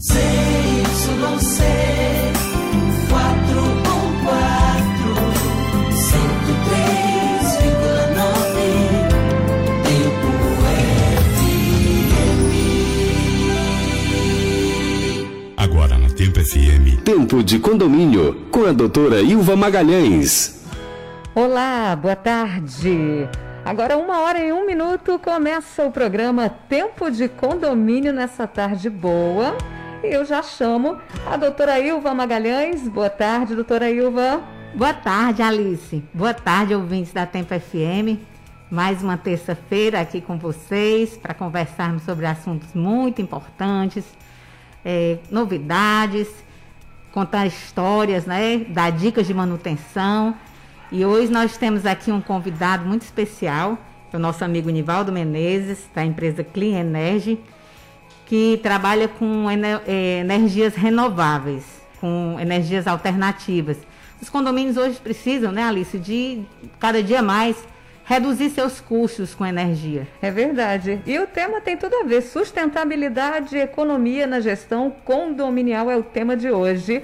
ZYC 414 103,9 Tempo FM. Agora na Tempo FM. Tempo de condomínio com a doutora Ilva Magalhães. Olá, boa tarde. Agora, uma hora e um minuto, começa o programa Tempo de Condomínio nessa tarde boa. Eu já chamo a doutora Ilva Magalhães. Boa tarde, doutora Ilva. Boa tarde, Alice. Boa tarde, ouvintes da Tempo FM. Mais uma terça-feira aqui com vocês para conversarmos sobre assuntos muito importantes, é, novidades, contar histórias, né? Dar dicas de manutenção. E hoje nós temos aqui um convidado muito especial, é o nosso amigo Nivaldo Menezes, da empresa Clean Energy, que trabalha com ener eh, energias renováveis, com energias alternativas. Os condomínios hoje precisam, né, Alice, de cada dia mais reduzir seus custos com energia. É verdade. E o tema tem tudo a ver. Sustentabilidade e economia na gestão condominial é o tema de hoje.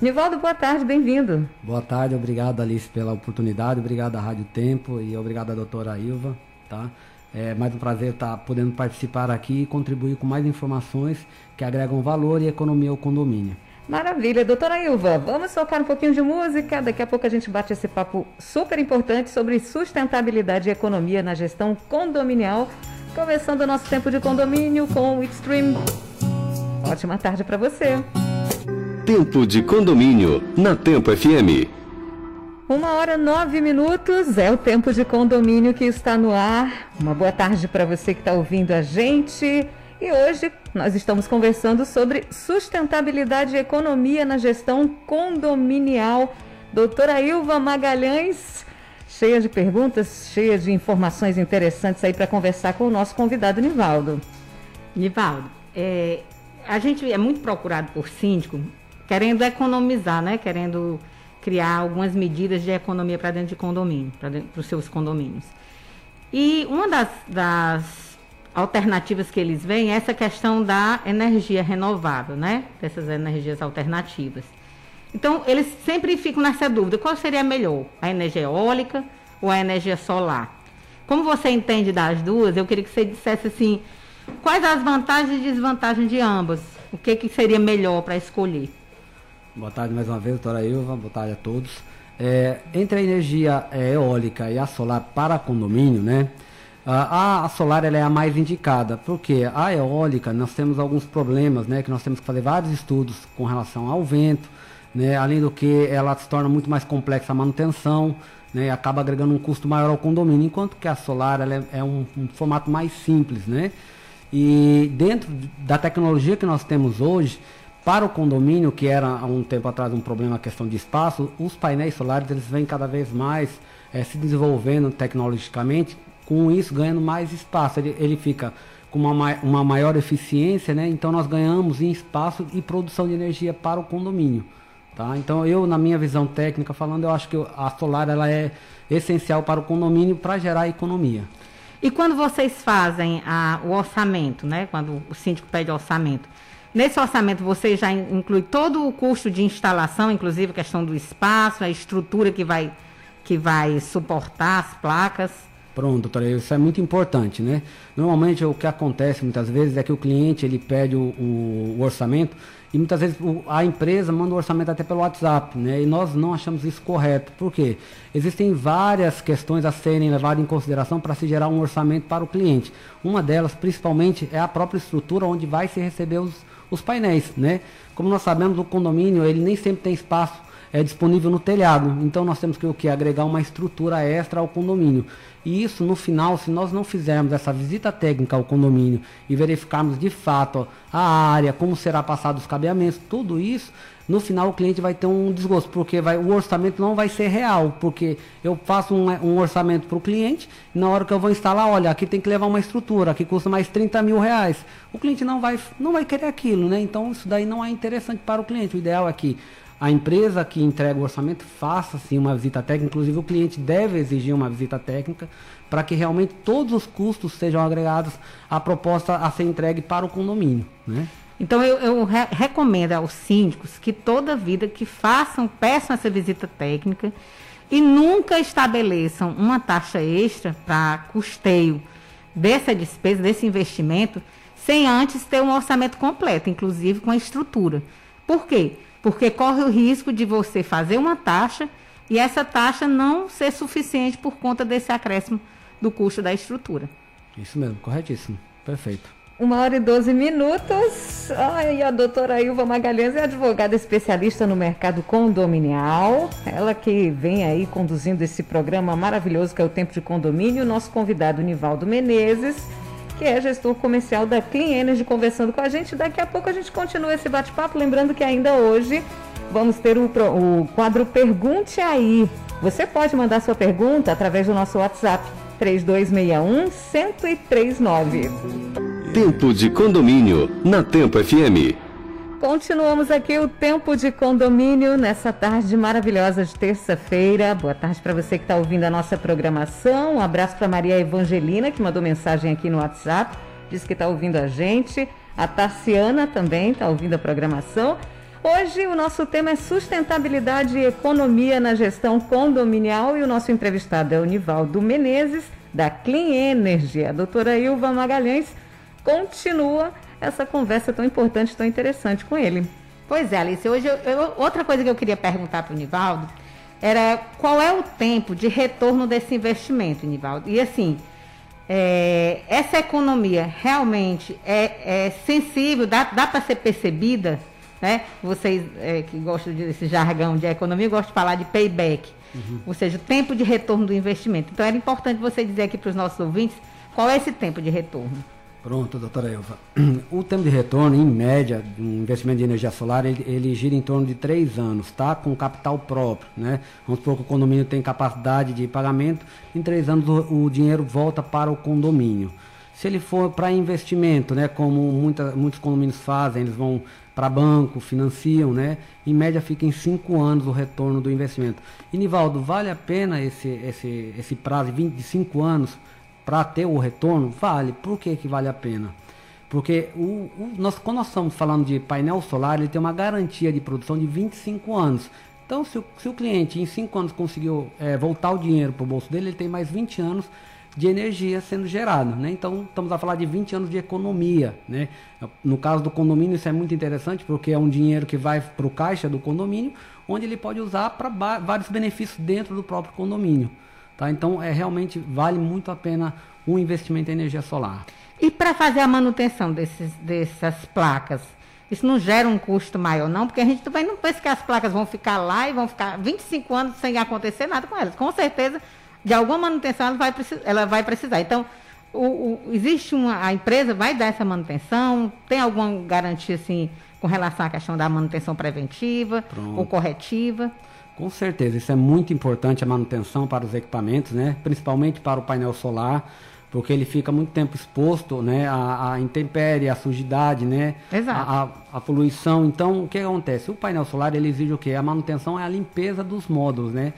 Nivaldo, boa tarde, bem-vindo. Boa tarde, obrigado Alice pela oportunidade, obrigado à Rádio Tempo e obrigado à doutora Ilva, tá? É mais um prazer estar podendo participar aqui e contribuir com mais informações que agregam valor e economia ao condomínio. Maravilha, doutora Ilva, vamos tocar um pouquinho de música, daqui a pouco a gente bate esse papo super importante sobre sustentabilidade e economia na gestão condominial, começando o nosso tempo de condomínio com o Extreme. Ótima tarde para você. Tempo de condomínio na Tempo FM. Uma hora nove minutos é o tempo de condomínio que está no ar. Uma boa tarde para você que está ouvindo a gente. E hoje nós estamos conversando sobre sustentabilidade e economia na gestão condominial. Doutora Ilva Magalhães, cheia de perguntas, cheia de informações interessantes aí para conversar com o nosso convidado Nivaldo. Nivaldo, é, a gente é muito procurado por síndico querendo economizar, né? Querendo criar algumas medidas de economia para dentro de condomínio, para os seus condomínios. E uma das, das, alternativas que eles veem é essa questão da energia renovável, né? Dessas energias alternativas. Então, eles sempre ficam nessa dúvida: qual seria melhor, a energia eólica ou a energia solar? Como você entende das duas, eu queria que você dissesse assim: quais as vantagens e desvantagens de ambas? O que, que seria melhor para escolher? Boa tarde mais uma vez, doutora Ilva. Boa tarde a todos. É, entre a energia é, eólica e a solar para condomínio, né? A, a solar é a mais indicada, porque a eólica nós temos alguns problemas, né? Que nós temos que fazer vários estudos com relação ao vento, né? Além do que ela se torna muito mais complexa a manutenção, né? Acaba agregando um custo maior ao condomínio, enquanto que a solar é, é um, um formato mais simples, né? E dentro da tecnologia que nós temos hoje, para o condomínio, que era há um tempo atrás um problema a questão de espaço, os painéis solares eles vêm cada vez mais é, se desenvolvendo tecnologicamente, com isso ganhando mais espaço. Ele, ele fica com uma, uma maior eficiência, né? então nós ganhamos em espaço e produção de energia para o condomínio. Tá? Então eu, na minha visão técnica falando, eu acho que a solar ela é essencial para o condomínio para gerar economia. E quando vocês fazem a, o orçamento, né? quando o síndico pede orçamento, Nesse orçamento você já inclui todo o custo de instalação, inclusive a questão do espaço, a estrutura que vai, que vai suportar as placas. Pronto, doutora, isso é muito importante, né? Normalmente o que acontece muitas vezes é que o cliente ele pede o, o, o orçamento e muitas vezes o, a empresa manda o orçamento até pelo WhatsApp, né? E nós não achamos isso correto. Por quê? Existem várias questões a serem levadas em consideração para se gerar um orçamento para o cliente. Uma delas, principalmente, é a própria estrutura onde vai se receber os, os painéis, né? Como nós sabemos, o condomínio ele nem sempre tem espaço é, disponível no telhado, então nós temos que o que agregar uma estrutura extra ao condomínio. E isso no final, se nós não fizermos essa visita técnica ao condomínio e verificarmos de fato a área, como será passado os cabeamentos, tudo isso, no final o cliente vai ter um desgosto, porque vai, o orçamento não vai ser real, porque eu faço um, um orçamento para o cliente, na hora que eu vou instalar, olha, aqui tem que levar uma estrutura, aqui custa mais 30 mil reais. O cliente não vai, não vai querer aquilo, né? Então isso daí não é interessante para o cliente. O ideal é que a empresa que entrega o orçamento faça sim uma visita técnica, inclusive o cliente deve exigir uma visita técnica para que realmente todos os custos sejam agregados à proposta a ser entregue para o condomínio. Né? Então eu, eu re recomendo aos síndicos que toda vida que façam, peçam essa visita técnica e nunca estabeleçam uma taxa extra para custeio dessa despesa, desse investimento, sem antes ter um orçamento completo, inclusive com a estrutura. Por quê? Porque corre o risco de você fazer uma taxa e essa taxa não ser suficiente por conta desse acréscimo do custo da estrutura. Isso mesmo, corretíssimo. Perfeito. Uma hora e 12 minutos. Ai, a doutora Ilva Magalhães é advogada especialista no mercado condominial. Ela que vem aí conduzindo esse programa maravilhoso que é o Tempo de Condomínio. Nosso convidado, Nivaldo Menezes, que é gestor comercial da Clean Energy, conversando com a gente. Daqui a pouco a gente continua esse bate-papo. Lembrando que ainda hoje vamos ter o, o quadro Pergunte Aí. Você pode mandar sua pergunta através do nosso WhatsApp 3261 1039. Tempo de condomínio na Tempo FM. Continuamos aqui o tempo de condomínio nessa tarde maravilhosa de terça-feira. Boa tarde para você que está ouvindo a nossa programação. Um abraço para Maria Evangelina, que mandou mensagem aqui no WhatsApp, disse que está ouvindo a gente. A Tarciana também está ouvindo a programação. Hoje o nosso tema é sustentabilidade e economia na gestão condominial e o nosso entrevistado é o Nivaldo Menezes, da Clean Energy. A doutora Ilva Magalhães continua essa conversa tão importante, tão interessante com ele. Pois é, Alice, hoje eu, eu, outra coisa que eu queria perguntar para o Nivaldo era qual é o tempo de retorno desse investimento, Nivaldo? E assim, é, essa economia realmente é, é sensível, dá, dá para ser percebida, né? Vocês é, que gostam desse jargão de economia, gostam de falar de payback, uhum. ou seja, o tempo de retorno do investimento. Então era importante você dizer aqui para os nossos ouvintes qual é esse tempo de retorno. Pronto, doutora Elva. O tempo de retorno, em média, de um investimento de energia solar, ele, ele, gira em torno de três anos, tá? Com capital próprio, né? Vamos supor que o condomínio tem capacidade de pagamento, em três anos o, o dinheiro volta para o condomínio. Se ele for para investimento, né? Como muita, muitos condomínios fazem, eles vão para banco, financiam, né? Em média fica em cinco anos o retorno do investimento. E Nivaldo, vale a pena esse, esse, esse prazo de 25 anos para ter o retorno, vale. Por que, que vale a pena? Porque o, o, nós, quando nós estamos falando de painel solar, ele tem uma garantia de produção de 25 anos. Então, se o, se o cliente em 5 anos conseguiu é, voltar o dinheiro para o bolso dele, ele tem mais 20 anos de energia sendo gerado. Né? Então, estamos a falar de 20 anos de economia. Né? No caso do condomínio, isso é muito interessante, porque é um dinheiro que vai para o caixa do condomínio, onde ele pode usar para vários benefícios dentro do próprio condomínio. Tá? Então, é, realmente vale muito a pena o investimento em energia solar. E para fazer a manutenção desses, dessas placas, isso não gera um custo maior, não? Porque a gente também não pensa que as placas vão ficar lá e vão ficar 25 anos sem acontecer nada com elas. Com certeza, de alguma manutenção ela vai, ela vai precisar. Então, o, o, existe uma. A empresa vai dar essa manutenção? Tem alguma garantia assim com relação à questão da manutenção preventiva Pronto. ou corretiva? Com certeza, isso é muito importante a manutenção para os equipamentos, né? principalmente para o painel solar, porque ele fica muito tempo exposto né? à, à intempérie, à sujidade, né? Exato. À, à, poluição. Então, o que acontece? O painel solar ele exige o quê? A manutenção é a limpeza dos módulos, né?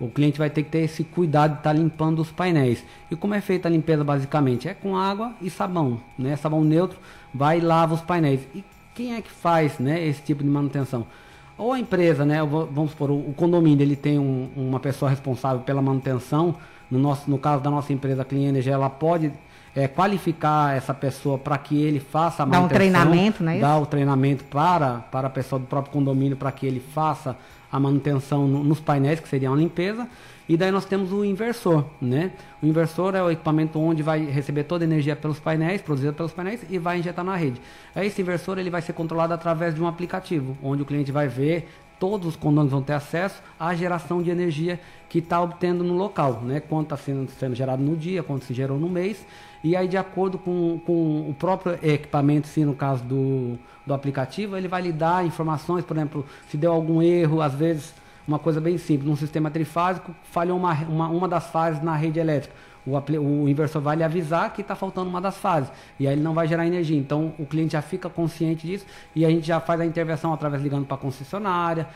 O cliente vai ter que ter esse cuidado de estar tá limpando os painéis. E como é feita a limpeza basicamente? É com água e sabão, né? Sabão neutro, vai e lava os painéis. E quem é que faz né, esse tipo de manutenção? Ou a empresa, né, vamos supor, o, condomínio, ele tem um, uma pessoa responsável pela manutenção, no, nosso, no caso da nossa empresa Clean Energy, ela pode é, qualificar essa pessoa para que ele faça a manutenção. Dá um treinamento, né? Dá o treinamento para, para a pessoa do próprio condomínio para que ele faça a manutenção no, nos painéis, que seria uma limpeza. E daí nós temos o inversor, né? O inversor é o equipamento onde vai receber toda a energia pelos painéis, produzida pelos painéis e vai injetar na rede. Esse inversor ele vai ser controlado através de um aplicativo, onde o cliente vai ver todos os condomínios vão ter acesso à geração de energia que está obtendo no local, né? Quanto está sendo, sendo gerado no dia, quanto se gerou no mês. E aí, de acordo com, com o próprio equipamento, se no caso do, do aplicativo, ele vai lhe dar informações, por exemplo, se deu algum erro, às vezes uma coisa bem simples, num sistema trifásico, falhou uma, uma, uma das fases na rede elétrica. O, o inversor vai lhe avisar que está faltando uma das fases. E aí ele não vai gerar energia. Então o cliente já fica consciente disso e a gente já faz a intervenção através ligando para a concessionária,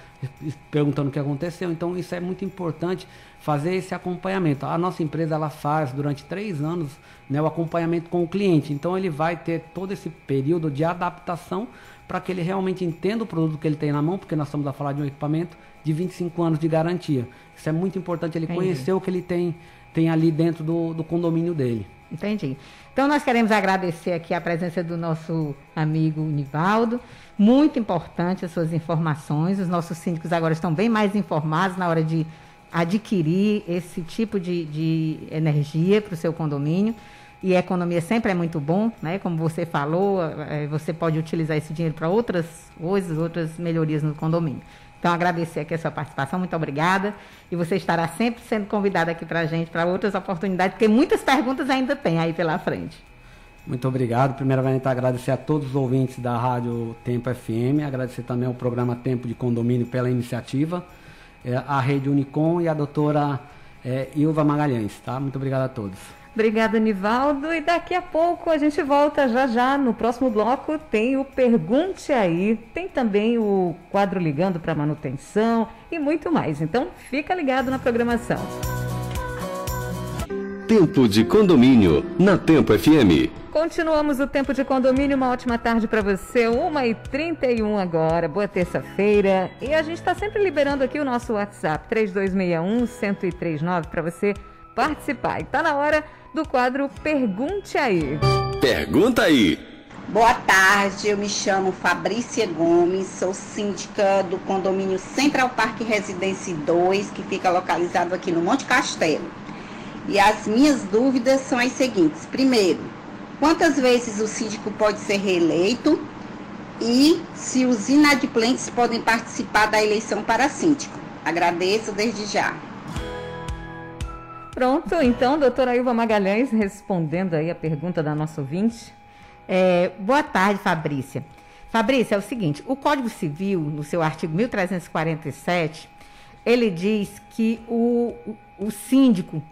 perguntando o que aconteceu. Então isso é muito importante fazer esse acompanhamento. A nossa empresa ela faz durante três anos né, o acompanhamento com o cliente. Então ele vai ter todo esse período de adaptação para que ele realmente entenda o produto que ele tem na mão, porque nós estamos a falar de um equipamento de 25 anos de garantia. Isso é muito importante ele Entendi. conhecer o que ele tem, tem ali dentro do, do condomínio dele. Entendi. Então nós queremos agradecer aqui a presença do nosso amigo Nivaldo. Muito importante as suas informações. Os nossos síndicos agora estão bem mais informados na hora de adquirir esse tipo de, de energia para o seu condomínio. E a economia sempre é muito bom, né? Como você falou, eh, você pode utilizar esse dinheiro para outras coisas, outras melhorias no condomínio. Então, agradecer aqui a sua participação, muito obrigada. E você estará sempre sendo convidado aqui para a gente, para outras oportunidades, porque muitas perguntas ainda tem aí pela frente. Muito obrigado. Primeiramente, agradecer a todos os ouvintes da Rádio Tempo FM, agradecer também ao programa Tempo de Condomínio pela iniciativa, eh, a Rede Unicom e a doutora eh, Ilva Magalhães. Tá? Muito obrigado a todos. Obrigada, Nivaldo. E daqui a pouco a gente volta já já. No próximo bloco tem o Pergunte Aí, tem também o quadro Ligando para Manutenção e muito mais. Então fica ligado na programação. Tempo de Condomínio, na Tempo FM. Continuamos o tempo de condomínio. Uma ótima tarde para você. 1h31 agora. Boa terça-feira. E a gente está sempre liberando aqui o nosso WhatsApp, 3261-1039, para você participar. E tá na hora do quadro Pergunte Aí. Pergunta aí. Boa tarde, eu me chamo Fabrícia Gomes, sou síndica do condomínio Central Park Residência 2, que fica localizado aqui no Monte Castelo. E as minhas dúvidas são as seguintes. Primeiro, quantas vezes o síndico pode ser reeleito? E se os inadimplentes podem participar da eleição para síndico? Agradeço desde já. Pronto, então, doutora Ilva Magalhães respondendo aí a pergunta da nossa ouvinte. É, boa tarde, Fabrícia. Fabrícia, é o seguinte: o Código Civil, no seu artigo 1347, ele diz que o, o, síndico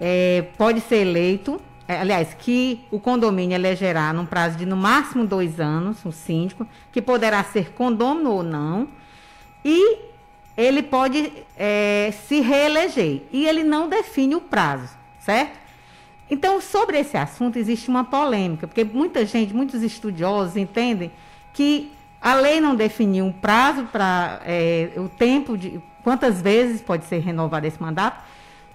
é, pode ser eleito, é, aliás, que o condomínio elegerá num prazo de no máximo dois anos, o síndico, que poderá ser condômino ou não, e ele pode é, se reeleger. E ele não define o prazo, certo? Então, sobre esse assunto existe uma polêmica, porque muita gente, muitos estudiosos entendem que a lei não definiu um prazo para é, o tempo de quantas vezes pode ser renovado esse mandato,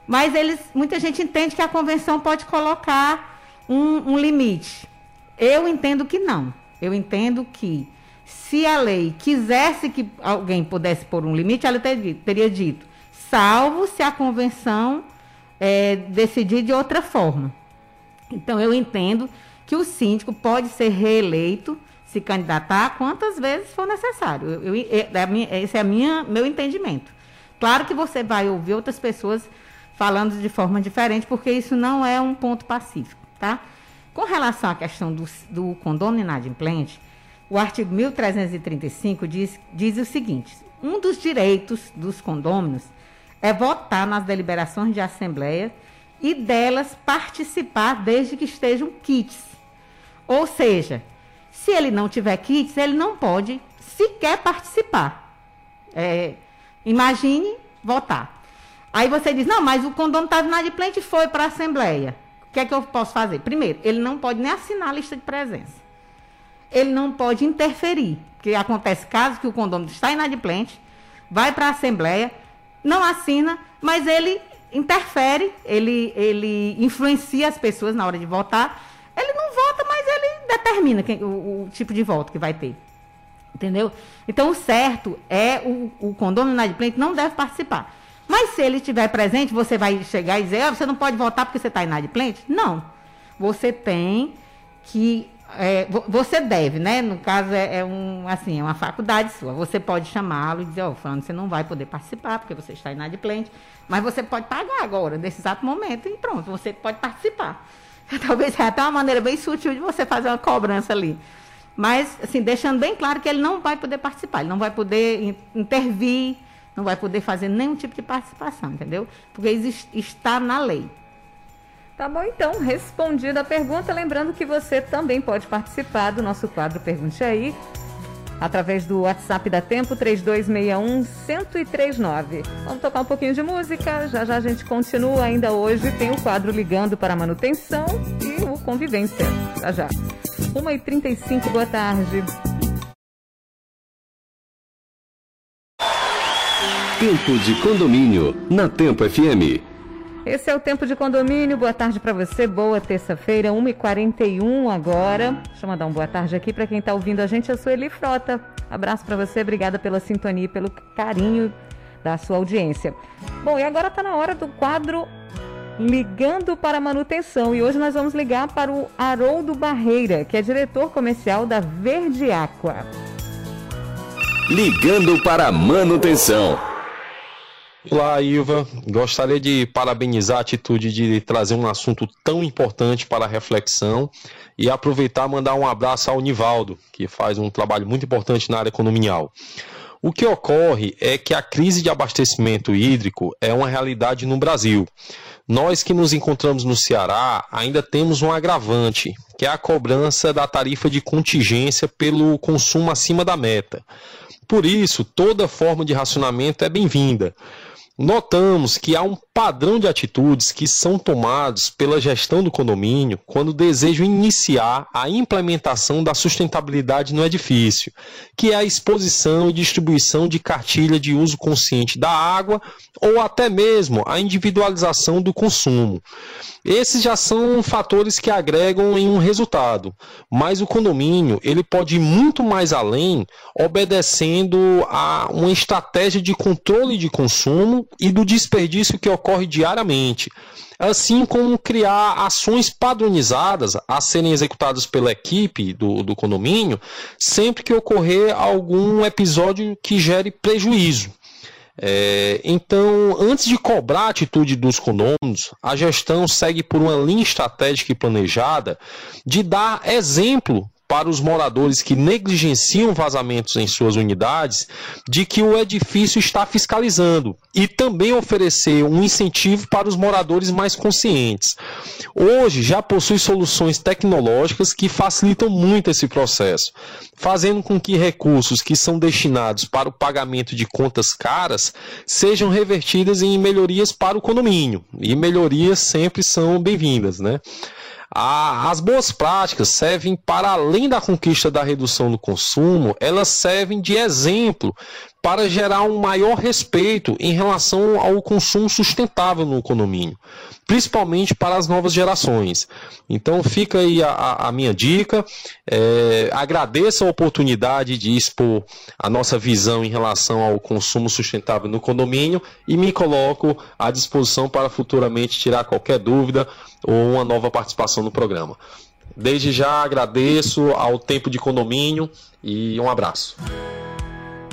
mas eles, muita gente entende que a convenção pode colocar um, um limite. Eu entendo que não. Eu entendo que se a lei quisesse que alguém pudesse pôr um limite, ela teria, dito, salvo se a convenção é, decidir de outra forma. Então, eu entendo que o síndico pode ser reeleito, se candidatar quantas vezes for necessário. Eu, eu, é, é minha- esse é minha, meu entendimento. Claro que você vai ouvir outras pessoas falando de forma diferente, porque isso não é um ponto pacífico, tá? Com relação à questão do, do condômino inadimplente, o artigo 1335 diz, diz o seguinte: um dos direitos dos condôminos é votar nas deliberações de assembleia e delas participar desde que estejam kits. Ou seja, se ele não tiver kits, ele não pode sequer participar. É, imagine votar. Aí você diz, não, mas o condomínio estava inadimplente e foi para a Assembleia. O que é que eu posso fazer? Primeiro, ele não pode nem assinar a lista de presença. Ele não pode interferir. Porque acontece casos que o condomínio está inadimplente, vai para a Assembleia, não assina, mas ele interfere, ele, ele influencia as pessoas na hora de votar. Ele não vota, mas ele determina quem- o, o tipo de voto que vai ter. Entendeu? Então, o certo é o, o condômino inadimplente não deve participar. Mas se ele estiver presente, você vai chegar e dizer, ah, você não pode votar porque você está inadimplente? Não. Você tem que. É, vo- você deve, né? No caso, é, é um, assim, é uma faculdade sua. Você pode chamá-lo e dizer, ó, oh, você não vai poder participar porque você está inadimplente, mas você pode pagar agora, nesse exato momento, e pronto, você pode participar. Talvez seja até uma maneira bem sutil de você fazer uma cobrança ali. Mas, assim, deixando bem claro que ele não vai poder participar, ele não vai poder in- intervir, não vai poder fazer nenhum tipo de participação, entendeu? Porque está na lei. Tá bom, então, respondida a pergunta, lembrando que você também pode participar do nosso quadro Pergunte Aí, através do WhatsApp da Tempo 3261-1039. Vamos tocar um pouquinho de música, já já a gente continua. Ainda hoje tem o quadro Ligando para Manutenção e o Convivência. Já já. 1h35, boa tarde. Tempo de condomínio na Tempo FM. Esse é o Tempo de Condomínio. Boa tarde para você. Boa terça-feira, 1h41 agora. Deixa eu mandar uma boa tarde aqui para quem está ouvindo a gente. Eu sou Eli Frota. Abraço para você. Obrigada pela sintonia e pelo carinho da sua audiência. Bom, e agora está na hora do quadro Ligando para Manutenção. E hoje nós vamos ligar para o Haroldo Barreira, que é diretor comercial da Verde Aqua. Ligando para manutenção. Olá, Ilva. Gostaria de parabenizar a atitude de trazer um assunto tão importante para a reflexão e aproveitar mandar um abraço ao Nivaldo, que faz um trabalho muito importante na área condominial. O que ocorre é que a crise de abastecimento hídrico é uma realidade no Brasil. Nós que nos encontramos no Ceará ainda temos um agravante, que é a cobrança da tarifa de contingência pelo consumo acima da meta. Por isso, toda forma de racionamento é bem-vinda. Notamos que há um padrão de atitudes que são tomados pela gestão do condomínio quando desejam iniciar a implementação da sustentabilidade no edifício, que é a exposição e distribuição de cartilha de uso consciente da água ou até mesmo a individualização do consumo. Esses já são fatores que agregam em um resultado, mas o condomínio ele pode ir muito mais além, obedecendo a uma estratégia de controle de consumo e do desperdício que ocorre diariamente, assim como criar ações padronizadas a serem executadas pela equipe do, do condomínio sempre que ocorrer algum episódio que gere prejuízo. É, então, antes de cobrar a atitude dos condôminos, a gestão segue por uma linha estratégica e planejada de dar exemplo para os moradores que negligenciam vazamentos em suas unidades de que o edifício está fiscalizando e também oferecer um incentivo para os moradores mais conscientes. Hoje já possui soluções tecnológicas que facilitam muito esse processo, fazendo com que recursos que são destinados para o pagamento de contas caras sejam revertidas em melhorias para o condomínio. E melhorias sempre são bem-vindas, né? As boas práticas servem para além da conquista da redução do consumo, elas servem de exemplo para gerar um maior respeito em relação ao consumo sustentável no condomínio, principalmente para as novas gerações. Então fica aí a, a minha dica. É, agradeço a oportunidade de expor a nossa visão em relação ao consumo sustentável no condomínio e me coloco à disposição para futuramente tirar qualquer dúvida ou uma nova participação no programa. Desde já agradeço ao tempo de condomínio e um abraço.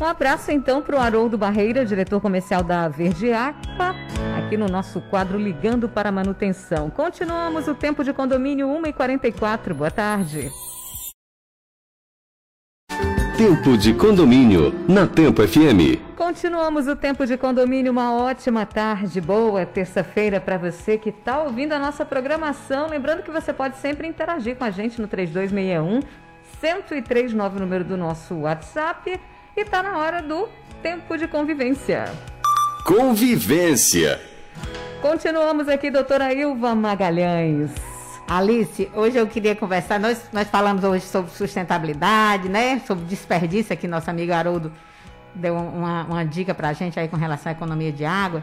Um abraço então para o Haroldo Barreira, diretor comercial da Verde Aqua, aqui no nosso quadro Ligando para a Manutenção. Continuamos o tempo de condomínio 1h44. Boa tarde. Tempo de condomínio na Tempo FM. Continuamos o tempo de condomínio. Uma ótima tarde, boa terça-feira para você que está ouvindo a nossa programação. Lembrando que você pode sempre interagir com a gente no 3261 1039, número do nosso WhatsApp. E está na hora do tempo de convivência. Convivência. Continuamos aqui, doutora Ilva Magalhães. Alice, hoje eu queria conversar. Nós, nós falamos hoje sobre sustentabilidade, né? Sobre desperdício, aqui nosso amigo Haroldo deu uma, uma dica para a gente aí com relação à economia de água.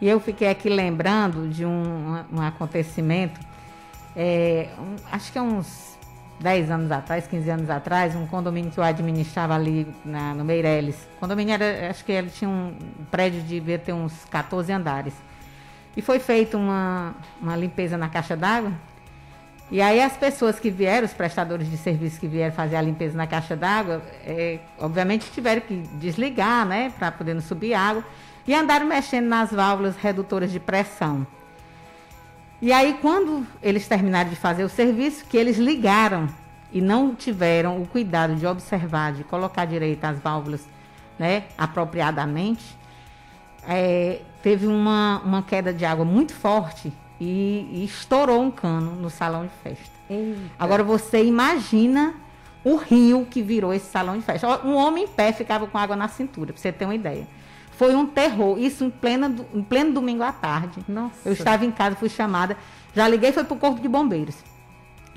E eu fiquei aqui lembrando de um, um acontecimento, é, um, acho que é uns 10 anos atrás, 15 anos atrás, um condomínio que eu administrava ali na, no Meireles. O condomínio era, acho que ele tinha um prédio de devia ter uns 14 andares. E foi feita uma, uma limpeza na caixa d'água e aí as pessoas que vieram, os prestadores de serviço que vieram fazer a limpeza na caixa d'água, é, obviamente tiveram que desligar, né, para poder não subir água, e andaram mexendo nas válvulas redutoras de pressão. E aí quando eles terminaram de fazer o serviço, que eles ligaram e não tiveram o cuidado de observar, de colocar direito as válvulas, né, apropriadamente, é, teve uma, uma queda de água muito forte e, e estourou um cano no salão de festa. Eita. Agora você imagina o rio que virou esse salão de festa. Um homem em pé ficava com água na cintura, para você ter uma ideia. Foi um terror, isso em, plena, em pleno domingo à tarde. Nossa. Eu estava em casa, fui chamada, já liguei, foi para o Corpo de Bombeiros.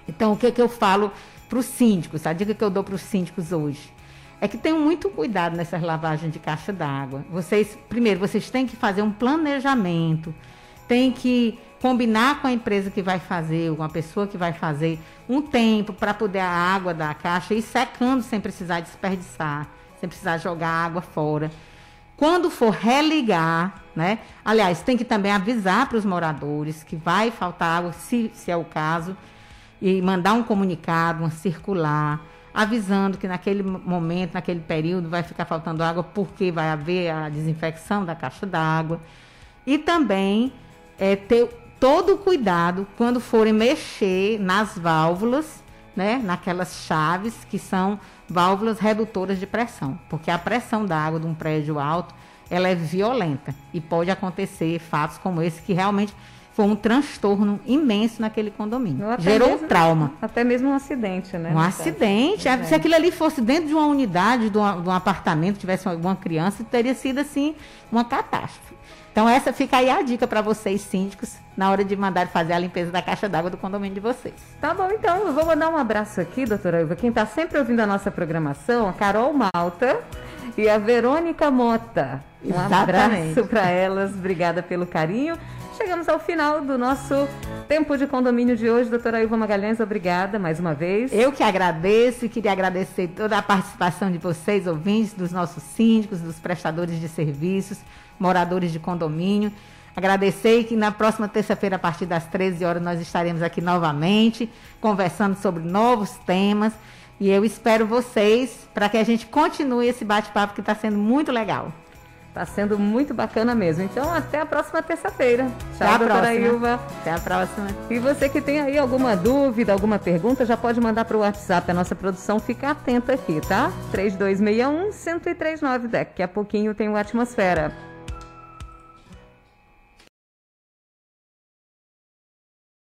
Então, o que, que eu falo para os síndicos? A dica que eu dou para os síndicos hoje é que tenham muito cuidado nessas lavagens de caixa d'água. Vocês, primeiro, vocês têm que fazer um planejamento, tem que combinar com a empresa que vai fazer, com a pessoa que vai fazer, um tempo para poder a água da caixa ir secando sem precisar desperdiçar, sem precisar jogar água fora. Quando for religar, né? Aliás, tem que também avisar para os moradores que vai faltar água, se, se é o caso, e mandar um comunicado, uma circular, avisando que naquele momento, naquele período, vai ficar faltando água porque vai haver a desinfecção da caixa d'água. E também é, ter todo o cuidado quando forem mexer nas válvulas, né, naquelas chaves que são válvulas redutoras de pressão, porque a pressão da água de um prédio alto ela é violenta e pode acontecer fatos como esse que realmente foi um transtorno imenso naquele condomínio. Gerou um mesmo- trauma. Até mesmo um acidente, né? Um acidente. É. Se aquilo ali fosse dentro de uma unidade, de, uma- de um apartamento, tivesse alguma criança, teria sido assim uma catástrofe. Então essa fica aí a dica para vocês síndicos na hora de mandar fazer a limpeza da caixa d'água do condomínio de vocês. Tá bom, então eu vou mandar um abraço aqui, doutora Ilva. Quem está sempre ouvindo a nossa programação, a Carol Malta e a Verônica Mota. Um Exatamente. abraço para elas, obrigada pelo carinho. Chegamos ao final do nosso tempo de condomínio de hoje. Doutora Ilva Magalhães, obrigada mais uma vez. Eu que agradeço e queria agradecer toda a participação de vocês, ouvintes, dos nossos síndicos, dos prestadores de serviços, moradores de condomínio. Agradecer que na próxima terça-feira, a partir das 13 horas, nós estaremos aqui novamente, conversando sobre novos temas. E eu espero vocês para que a gente continue esse bate-papo que está sendo muito legal. Tá sendo muito bacana mesmo. Então, até a próxima terça-feira. Tchau, Até a doutora próxima. Ilva. Até a próxima. E você que tem aí alguma dúvida, alguma pergunta, já pode mandar para o WhatsApp. A nossa produção fica atenta aqui, tá? 3261-1039. Daqui a pouquinho tem o Atmosfera.